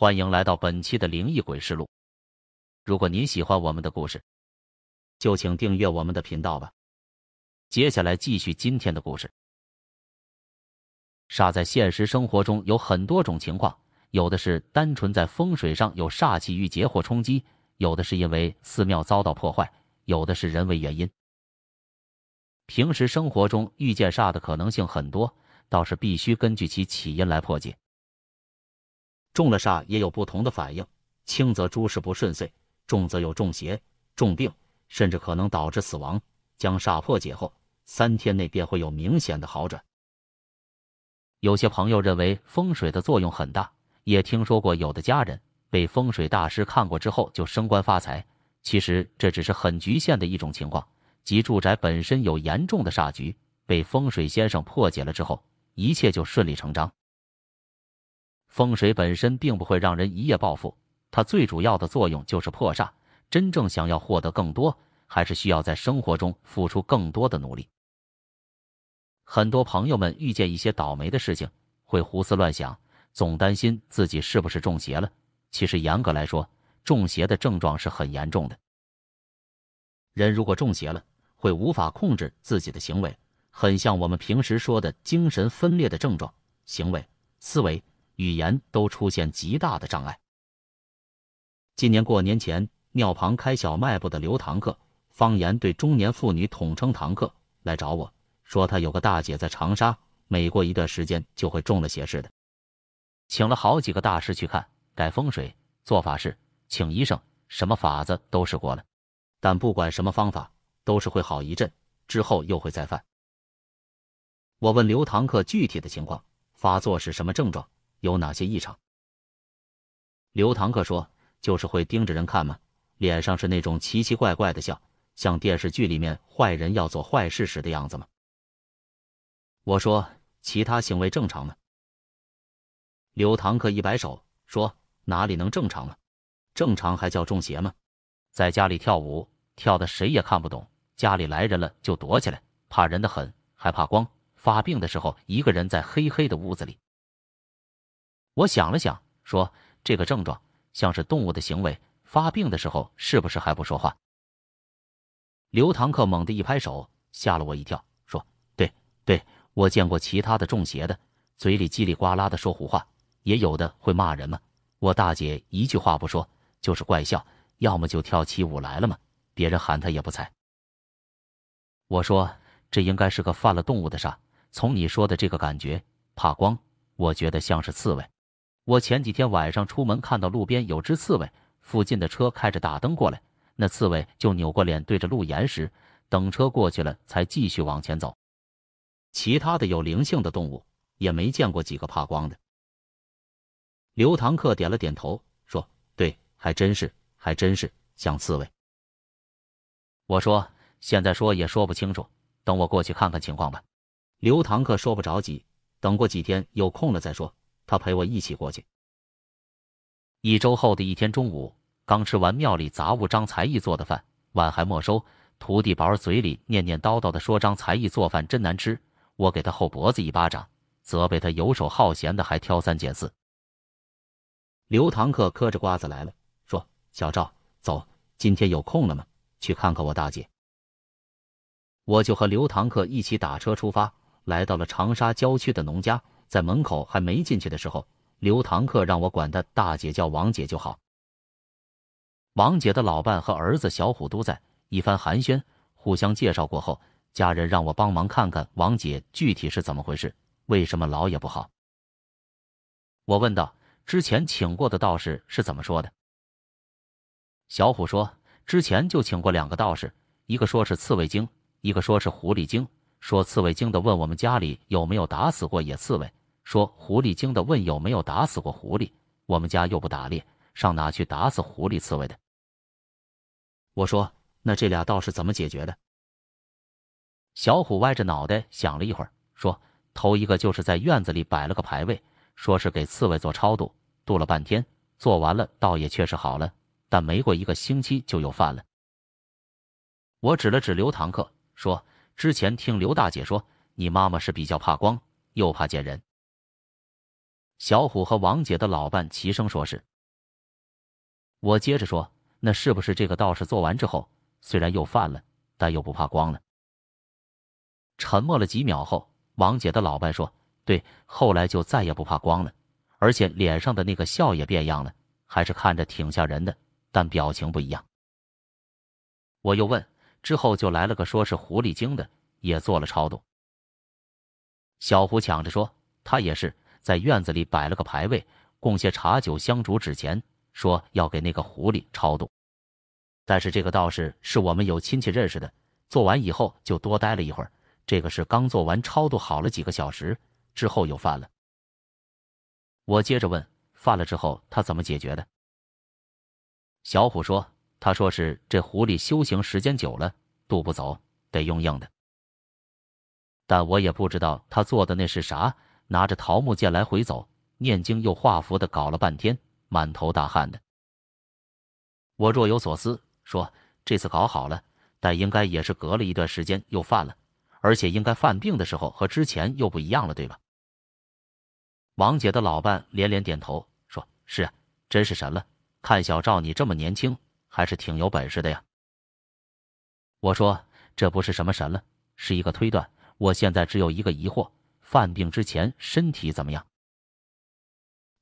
欢迎来到本期的灵异鬼事录。如果您喜欢我们的故事，就请订阅我们的频道吧。接下来继续今天的故事。煞在现实生活中有很多种情况，有的是单纯在风水上有煞气遇劫或冲击，有的是因为寺庙遭到破坏，有的是人为原因。平时生活中遇见煞的可能性很多，倒是必须根据其起因来破解。中了煞也有不同的反应，轻则诸事不顺遂，重则有中邪、重病，甚至可能导致死亡。将煞破解后，三天内便会有明显的好转。有些朋友认为风水的作用很大，也听说过有的家人被风水大师看过之后就升官发财。其实这只是很局限的一种情况，即住宅本身有严重的煞局，被风水先生破解了之后，一切就顺理成章。风水本身并不会让人一夜暴富，它最主要的作用就是破煞。真正想要获得更多，还是需要在生活中付出更多的努力。很多朋友们遇见一些倒霉的事情，会胡思乱想，总担心自己是不是中邪了。其实严格来说，中邪的症状是很严重的。人如果中邪了，会无法控制自己的行为，很像我们平时说的精神分裂的症状，行为、思维。语言都出现极大的障碍。今年过年前，庙旁开小卖部的刘堂客（方言对中年妇女统称堂客）来找我说，他有个大姐在长沙，每过一段时间就会中了邪似的，请了好几个大师去看，改风水、做法事、请医生，什么法子都试过了，但不管什么方法，都是会好一阵，之后又会再犯。我问刘堂客具体的情况，发作是什么症状？有哪些异常？刘堂客说：“就是会盯着人看嘛，脸上是那种奇奇怪怪的笑，像电视剧里面坏人要做坏事时的样子吗？”我说：“其他行为正常吗？”刘堂客一摆手说：“哪里能正常了？正常还叫中邪吗？在家里跳舞，跳的谁也看不懂，家里来人了就躲起来，怕人的很，还怕光。发病的时候，一个人在黑黑的屋子里。”我想了想，说：“这个症状像是动物的行为，发病的时候是不是还不说话？”刘堂客猛地一拍手，吓了我一跳，说：“对对，我见过其他的中邪的，嘴里叽里呱啦的说胡话，也有的会骂人嘛。我大姐一句话不说，就是怪笑，要么就跳起舞来了嘛，别人喊她也不睬。”我说：“这应该是个犯了动物的煞，从你说的这个感觉，怕光，我觉得像是刺猬。”我前几天晚上出门看到路边有只刺猬，附近的车开着大灯过来，那刺猬就扭过脸对着路岩石，等车过去了才继续往前走。其他的有灵性的动物也没见过几个怕光的。刘堂客点了点头，说：“对，还真是，还真是像刺猬。”我说：“现在说也说不清楚，等我过去看看情况吧。”刘堂客说不着急，等过几天有空了再说。他陪我一起过去。一周后的一天中午，刚吃完庙里杂物张才艺做的饭，碗还没收，徒弟宝儿嘴里念念叨叨的说：“张才艺做饭真难吃。”我给他后脖子一巴掌，责备他游手好闲的还挑三拣四。刘堂客嗑着瓜子来了，说：“小赵，走，今天有空了吗？去看看我大姐。”我就和刘堂客一起打车出发，来到了长沙郊区的农家。在门口还没进去的时候，刘堂客让我管他大姐叫王姐就好。王姐的老伴和儿子小虎都在，一番寒暄，互相介绍过后，家人让我帮忙看看王姐具体是怎么回事，为什么老也不好。我问道：“之前请过的道士是怎么说的？”小虎说：“之前就请过两个道士，一个说是刺猬精，一个说是狐狸精。说刺猬精的问我们家里有没有打死过野刺猬。”说狐狸精的问有没有打死过狐狸？我们家又不打猎，上哪去打死狐狸刺猬的？我说那这俩道士怎么解决的？小虎歪着脑袋想了一会儿，说头一个就是在院子里摆了个牌位，说是给刺猬做超度，度了半天，做完了倒也确实好了，但没过一个星期就又犯了。我指了指刘堂客，说之前听刘大姐说，你妈妈是比较怕光，又怕见人。小虎和王姐的老伴齐声说是。我接着说：“那是不是这个道士做完之后，虽然又犯了，但又不怕光了？”沉默了几秒后，王姐的老伴说：“对，后来就再也不怕光了，而且脸上的那个笑也变样了，还是看着挺吓人的，但表情不一样。”我又问：“之后就来了个说是狐狸精的，也做了超度。”小胡抢着说：“他也是在院子里摆了个牌位，供些茶酒香烛纸钱，说要给那个狐狸超度。但是这个道士是我们有亲戚认识的，做完以后就多待了一会儿。这个是刚做完超度好了几个小时之后又犯了。”我接着问：“犯了之后他怎么解决的？”小虎说：“他说是这狐狸修行时间久了，渡不走，得用硬的。”但我也不知道他做的那是啥，拿着桃木剑来回走，念经又画符的，搞了半天，满头大汗的。我若有所思，说这次搞好了，但应该也是隔了一段时间又犯了，而且应该犯病的时候和之前又不一样了，对吧？王姐的老伴连连点头，说是啊，真是神了！看小赵你这么年轻，还是挺有本事的呀。我说这不是什么神了，是一个推断。我现在只有一个疑惑：犯病之前身体怎么样？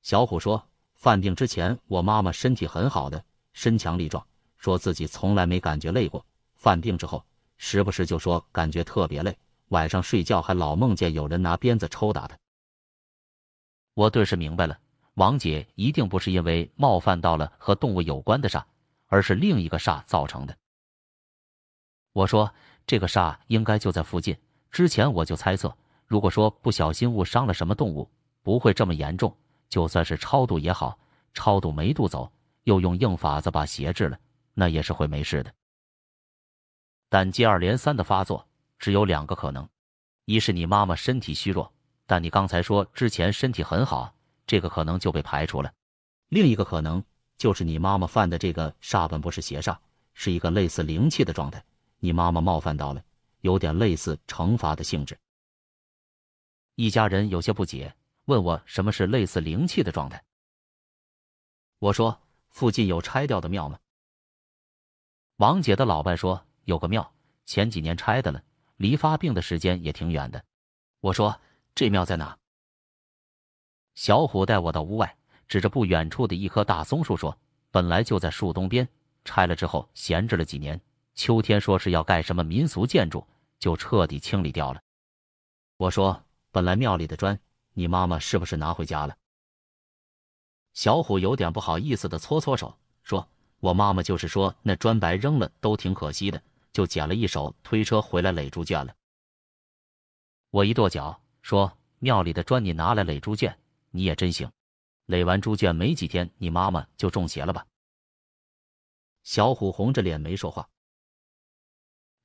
小虎说：“犯病之前，我妈妈身体很好的，身强力壮，说自己从来没感觉累过。犯病之后，时不时就说感觉特别累，晚上睡觉还老梦见有人拿鞭子抽打他。”我顿时明白了，王姐一定不是因为冒犯到了和动物有关的煞，而是另一个煞造成的。我说：“这个煞应该就在附近。”之前我就猜测，如果说不小心误伤了什么动物，不会这么严重。就算是超度也好，超度没渡走，又用硬法子把邪治了，那也是会没事的。但接二连三的发作，只有两个可能：一是你妈妈身体虚弱，但你刚才说之前身体很好，这个可能就被排除了；另一个可能就是你妈妈犯的这个煞本不是邪煞，是一个类似灵气的状态，你妈妈冒犯到了。有点类似惩罚的性质。一家人有些不解，问我什么是类似灵气的状态。我说：“附近有拆掉的庙吗？”王姐的老伴说：“有个庙，前几年拆的了，离发病的时间也挺远的。”我说：“这庙在哪？”小虎带我到屋外，指着不远处的一棵大松树说：“本来就在树东边，拆了之后闲置了几年。”秋天说是要盖什么民俗建筑，就彻底清理掉了。我说：“本来庙里的砖，你妈妈是不是拿回家了？”小虎有点不好意思的搓搓手，说：“我妈妈就是说那砖白扔了都挺可惜的，就捡了一手推车回来垒猪圈了。”我一跺脚说：“庙里的砖你拿来垒猪圈，你也真行。垒完猪圈没几天，你妈妈就中邪了吧？”小虎红着脸没说话。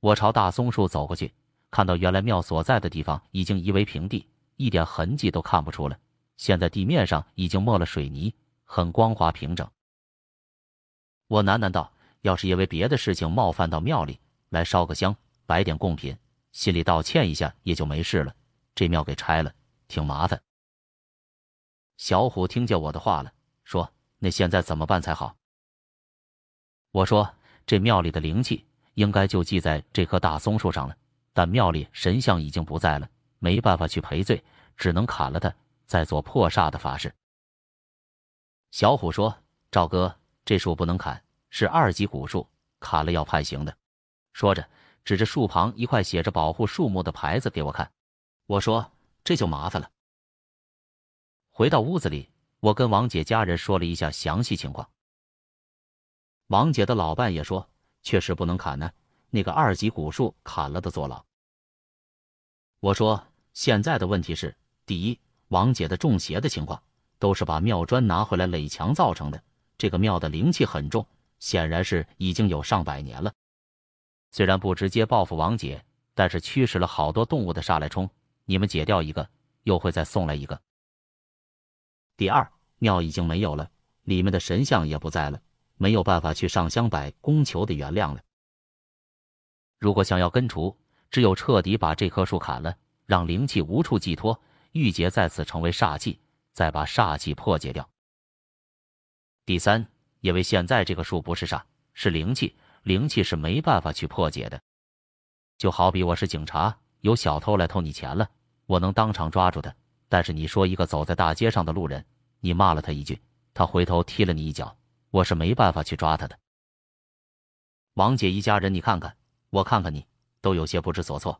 我朝大松树走过去，看到原来庙所在的地方已经夷为平地，一点痕迹都看不出了。现在地面上已经抹了水泥，很光滑平整。我喃喃道：“要是因为别的事情冒犯到庙里，来烧个香，摆点贡品，心里道歉一下也就没事了。这庙给拆了，挺麻烦。”小虎听见我的话了，说：“那现在怎么办才好？”我说：“这庙里的灵气。”应该就系在这棵大松树上了，但庙里神像已经不在了，没办法去赔罪，只能砍了它，再做破煞的法事。小虎说：“赵哥，这树不能砍，是二级古树，砍了要判刑的。”说着，指着树旁一块写着“保护树木”的牌子给我看。我说：“这就麻烦了。”回到屋子里，我跟王姐家人说了一下详细情况。王姐的老伴也说。确实不能砍呢，那个二级古树砍了的坐牢。我说现在的问题是：第一，王姐的中邪的情况都是把庙砖拿回来垒墙造成的，这个庙的灵气很重，显然是已经有上百年了。虽然不直接报复王姐，但是驱使了好多动物的煞来冲，你们解掉一个，又会再送来一个。第二，庙已经没有了，里面的神像也不在了。没有办法去上香拜供求的原谅了。如果想要根除，只有彻底把这棵树砍了，让灵气无处寄托，郁结在此成为煞气，再把煞气破解掉。第三，因为现在这个树不是煞，是灵气，灵气是没办法去破解的。就好比我是警察，有小偷来偷你钱了，我能当场抓住他。但是你说一个走在大街上的路人，你骂了他一句，他回头踢了你一脚，我是没办法去抓他的。王姐一家人，你看看，我看看你，都有些不知所措。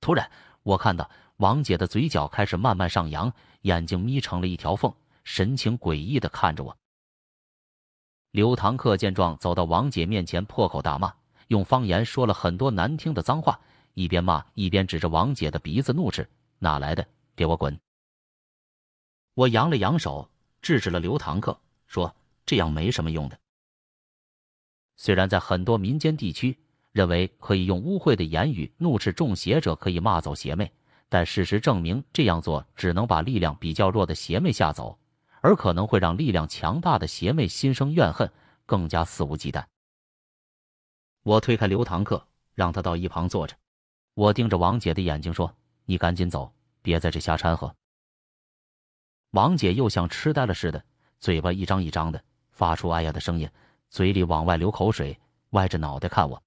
突然，我看到王姐的嘴角开始慢慢上扬，眼睛眯成了一条缝，神情诡异的看着我。刘堂客见状，走到王姐面前，破口大骂，用方言说了很多难听的脏话，一边骂一边指着王姐的鼻子怒斥：“哪来的？给我滚！”我扬了扬手，制止了刘堂客，说：“这样没什么用的。虽然在很多民间地区。”认为可以用污秽的言语怒斥中邪者，可以骂走邪魅，但事实证明这样做只能把力量比较弱的邪魅吓走，而可能会让力量强大的邪魅心生怨恨，更加肆无忌惮。我推开刘堂客，让他到一旁坐着。我盯着王姐的眼睛说：“你赶紧走，别在这瞎掺和。”王姐又像痴呆了似的，嘴巴一张一张的，发出“哎呀”的声音，嘴里往外流口水，歪着脑袋看我。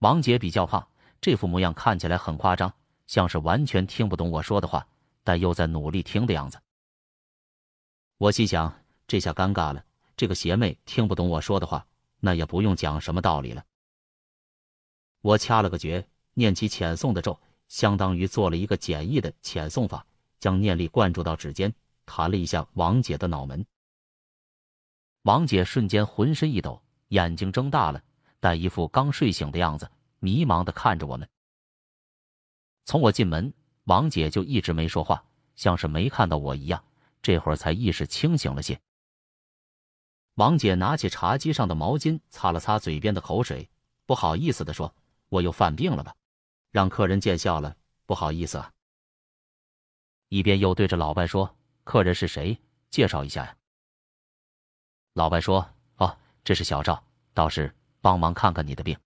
王姐比较胖，这副模样看起来很夸张，像是完全听不懂我说的话，但又在努力听的样子。我心想，这下尴尬了，这个邪魅听不懂我说的话，那也不用讲什么道理了。我掐了个诀，念起遣送的咒，相当于做了一个简易的遣送法，将念力灌注到指尖，弹了一下王姐的脑门。王姐瞬间浑身一抖，眼睛睁大了。但一副刚睡醒的样子，迷茫的看着我们。从我进门，王姐就一直没说话，像是没看到我一样。这会儿才意识清醒了些。王姐拿起茶几上的毛巾，擦了擦嘴边的口水，不好意思的说：“我又犯病了吧？让客人见笑了，不好意思啊。”一边又对着老伴说：“客人是谁？介绍一下呀。”老白说：“哦，这是小赵，道士。”帮忙看看你的病。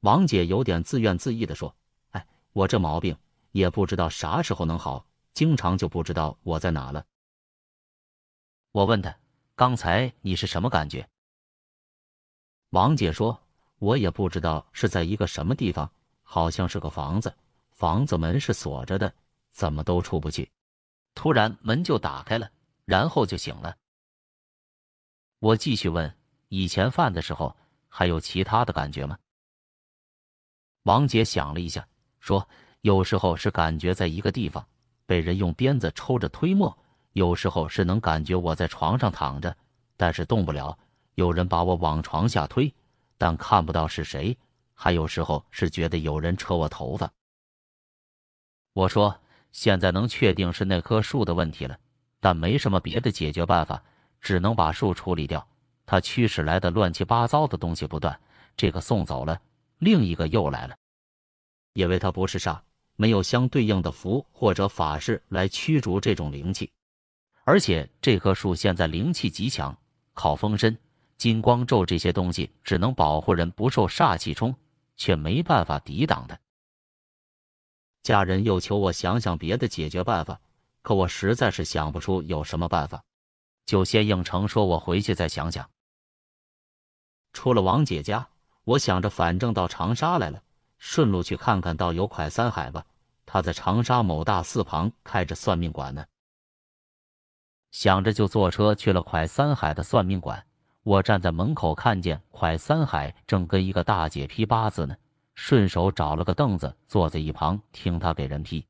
王姐有点自怨自艾的说：“哎，我这毛病也不知道啥时候能好，经常就不知道我在哪了。”我问他：“刚才你是什么感觉？”王姐说：“我也不知道是在一个什么地方，好像是个房子，房子门是锁着的，怎么都出不去。突然门就打开了，然后就醒了。”我继续问。以前犯的时候还有其他的感觉吗？王姐想了一下，说：“有时候是感觉在一个地方被人用鞭子抽着推磨，有时候是能感觉我在床上躺着，但是动不了，有人把我往床下推，但看不到是谁。还有时候是觉得有人扯我头发。”我说：“现在能确定是那棵树的问题了，但没什么别的解决办法，只能把树处理掉。”他驱使来的乱七八糟的东西不断，这个送走了，另一个又来了，因为他不是煞，没有相对应的符或者法事来驱逐这种灵气，而且这棵树现在灵气极强，靠风身、金光咒这些东西只能保护人不受煞气冲，却没办法抵挡的。家人又求我想想别的解决办法，可我实在是想不出有什么办法，就先应承说我回去再想想。出了王姐家，我想着反正到长沙来了，顺路去看看道友蒯三海吧。他在长沙某大寺旁开着算命馆呢。想着就坐车去了蒯三海的算命馆。我站在门口，看见蒯三海正跟一个大姐批八字呢，顺手找了个凳子坐在一旁听他给人批。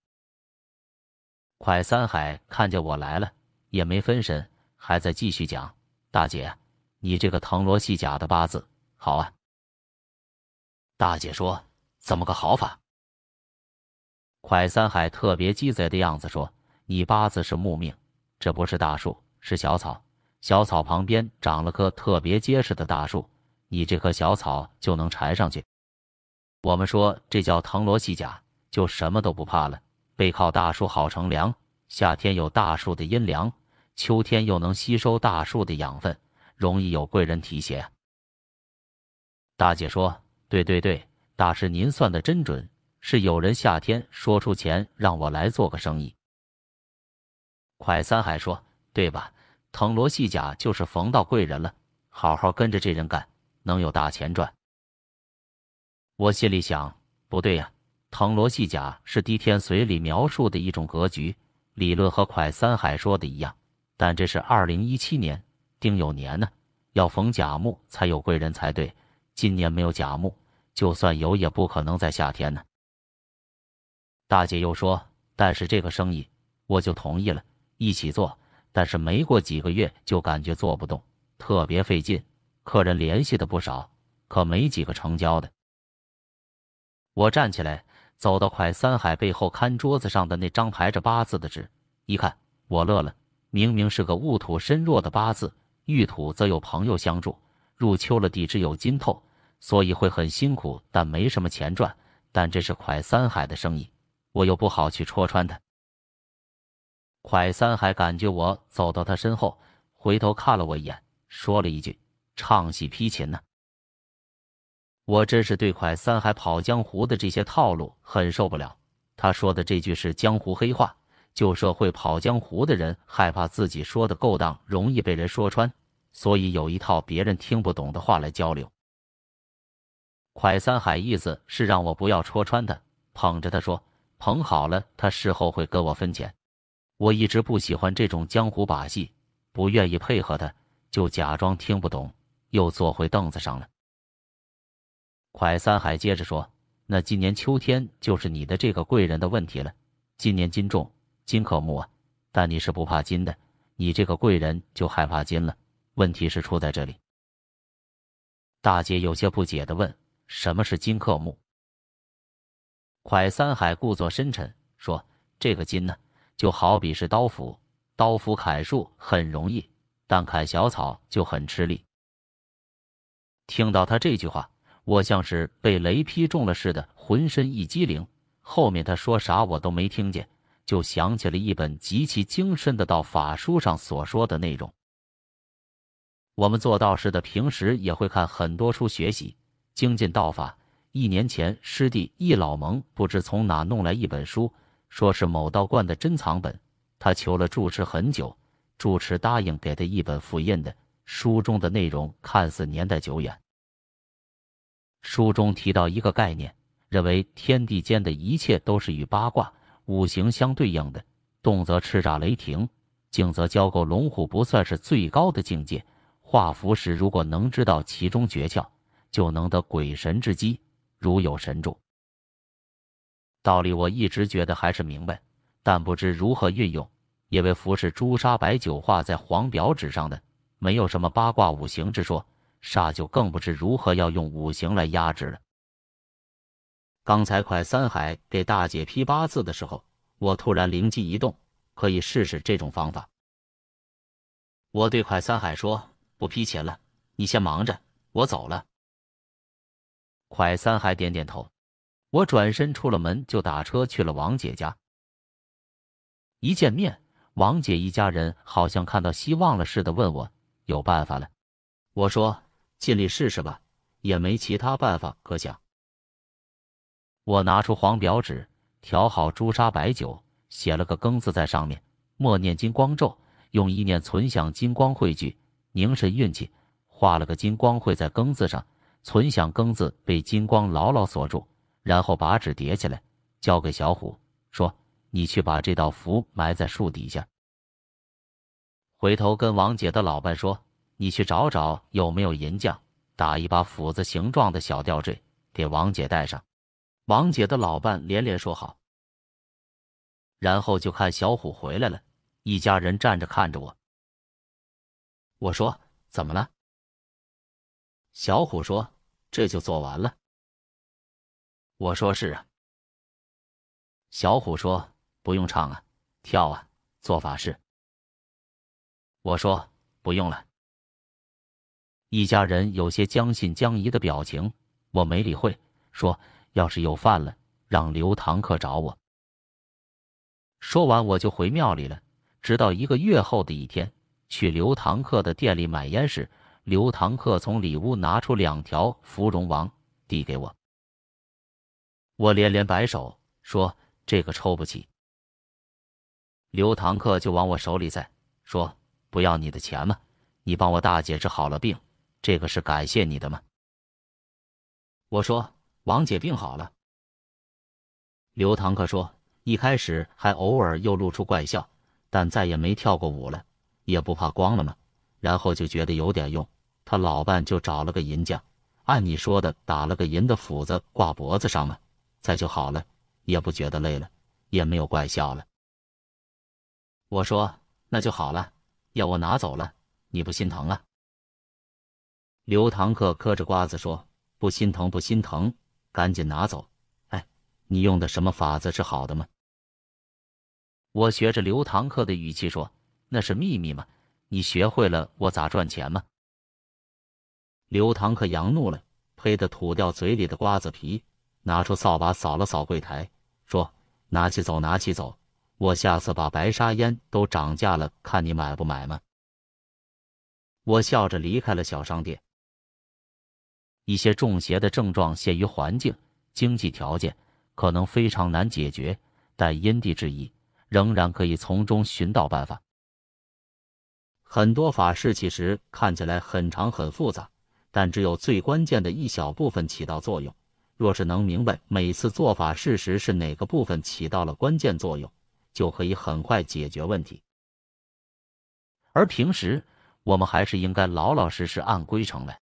蒯三海看见我来了，也没分神，还在继续讲：“大姐。”你这个藤萝戏甲的八字好啊！大姐说：“怎么个好法？”蒯三海特别鸡贼的样子说：“你八字是木命，这不是大树，是小草。小草旁边长了棵特别结实的大树，你这棵小草就能缠上去。我们说这叫藤萝戏甲，就什么都不怕了。背靠大树好乘凉，夏天有大树的阴凉，秋天又能吸收大树的养分。”容易有贵人提携。大姐说：“对对对，大师您算的真准，是有人夏天说出钱让我来做个生意。”快三海说：“对吧？藤萝细甲就是逢到贵人了，好好跟着这人干，能有大钱赚。我心里想，不对呀，藤萝细甲是《滴天髓》里描述的一种格局，理论和快三海说的一样，但这是二零一七年丁酉年呢，要逢甲木才有贵人才对，今年没有甲木，就算有也不可能在夏天呢。大姐又说，但是这个生意我就同意了，一起做。但是没过几个月就感觉做不动，特别费劲，客人联系的不少，可没几个成交的。我站起来，走到蒯三海背后看桌子上的那张排着八字的纸，一看，我乐了。明明是个戊土身弱的八字，遇土则有朋友相助，入秋了地支有金透，所以会很辛苦，但没什么钱赚。但这是蒯三海的生意，我又不好去戳穿他。蒯三海感觉我走到他身后，回头看了我一眼，说了一句：“唱戏批琴呢。”我真是对蒯三海跑江湖的这些套路很受不了。他说的这句是江湖黑话，旧社会跑江湖的人害怕自己说的勾当容易被人说穿，所以有一套别人听不懂的话来交流。蒯三海意思是让我不要戳穿他，捧着他说：“捧好了，他事后会跟我分钱。”我一直不喜欢这种江湖把戏，不愿意配合他，就假装听不懂，又坐回凳子上了。蒯三海接着说：“那今年秋天就是你的这个贵人的问题了。今年金重，金克木啊，但你是不怕金的，你这个贵人就害怕金了。问题是出在这里。”大姐有些不解的问：“什么是金克木？”蒯三海故作深沉说：“这个金呢？”就好比是刀斧，刀斧砍树很容易，但砍小草就很吃力。听到他这句话，我像是被雷劈中了似的，浑身一激灵。后面他说啥我都没听见，就想起了一本极其精深的道法书上所说的内容。我们做道士的平时也会看很多书学习精进道法。一年前，师弟易老蒙不知从哪弄来一本书。说是某道观的珍藏本，他求了住持很久，住持答应给他一本复印的。书中的内容看似年代久远。书中提到一个概念，认为天地间的一切都是与八卦、五行相对应的，动则叱咤雷霆，静则交媾龙虎，不算是最高的境界。画符时如果能知道其中诀窍，就能得鬼神之机，如有神助。道理我一直觉得还是明白，但不知如何运用。因为符是朱砂白酒画在黄表纸上的，没有什么八卦五行之说，煞就更不知如何要用五行来压制了。刚才快三海给大姐批八字的时候，我突然灵机一动，可以试试这种方法。我对快三海说：“不批钱了，你先忙着，我走了。”快三海点点头。我转身出了门，就打车去了王姐家。一见面，王姐一家人好像看到希望了似的，问我有办法了。我说尽力试试吧，也没其他办法可想。我拿出黄表纸，调好朱砂白酒，写了个庚字在上面，默念金光咒，用意念存想金光汇聚，凝神运气，画了个金光会在庚字上，存想庚字被金光牢牢锁住。然后把纸叠起来，交给小虎，说：“你去把这道符埋在树底下。回头跟王姐的老伴说，你去找找有没有银匠，打一把斧子形状的小吊坠，给王姐戴上。”王姐的老伴连连说好。然后就看小虎回来了，一家人站着看着我。我说：“怎么了？”小虎说：“这就做完了。”我说是啊。小虎说不用唱啊，跳啊，做法事。我说不用了。一家人有些将信将疑的表情，我没理会，说要是有饭了，让刘堂客找我。说完我就回庙里了。直到一个月后的一天，去刘堂客的店里买烟时，刘堂客从里屋拿出两条芙蓉王，递给我。我连连摆手说：“这个抽不起。”刘堂客就往我手里塞，说：“不要你的钱吗？你帮我大姐治好了病，这个是感谢你的吗？我说王姐病好了。刘堂客说，一开始还偶尔又露出怪笑，但再也没跳过舞了，也不怕光了吗？然后就觉得有点用，他老伴就找了个银匠，按你说的打了个银的斧子挂脖子上嘛，再就好了，也不觉得累了，也没有怪笑了。我说那就好了，要我拿走了，你不心疼啊？刘堂客嗑着瓜子说：“不心疼，不心疼，赶紧拿走。”哎你用的什么法子是好的吗？我学着刘堂客的语气说：“那是秘密吗？你学会了，我咋赚钱吗？”刘堂客扬怒了，呸的吐掉嘴里的瓜子皮，拿出扫把扫了扫柜台，说：“拿起走，拿起走，我下次把白沙烟都涨价了，看你买不买吗？”我笑着离开了小商店。一些中邪的症状，限于环境、经济条件。可能非常难解决，但因地制宜，仍然可以从中寻到办法。很多法事其实看起来很长很复杂，但只有最关键的一小部分起到作用。若是能明白每次做法事时是哪个部分起到了关键作用，就可以很快解决问题。而平时我们还是应该老老实实按规程来，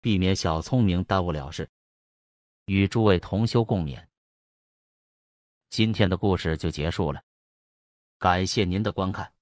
避免小聪明耽误了事。与诸位同修共勉。今天的故事就结束了，感谢您的观看。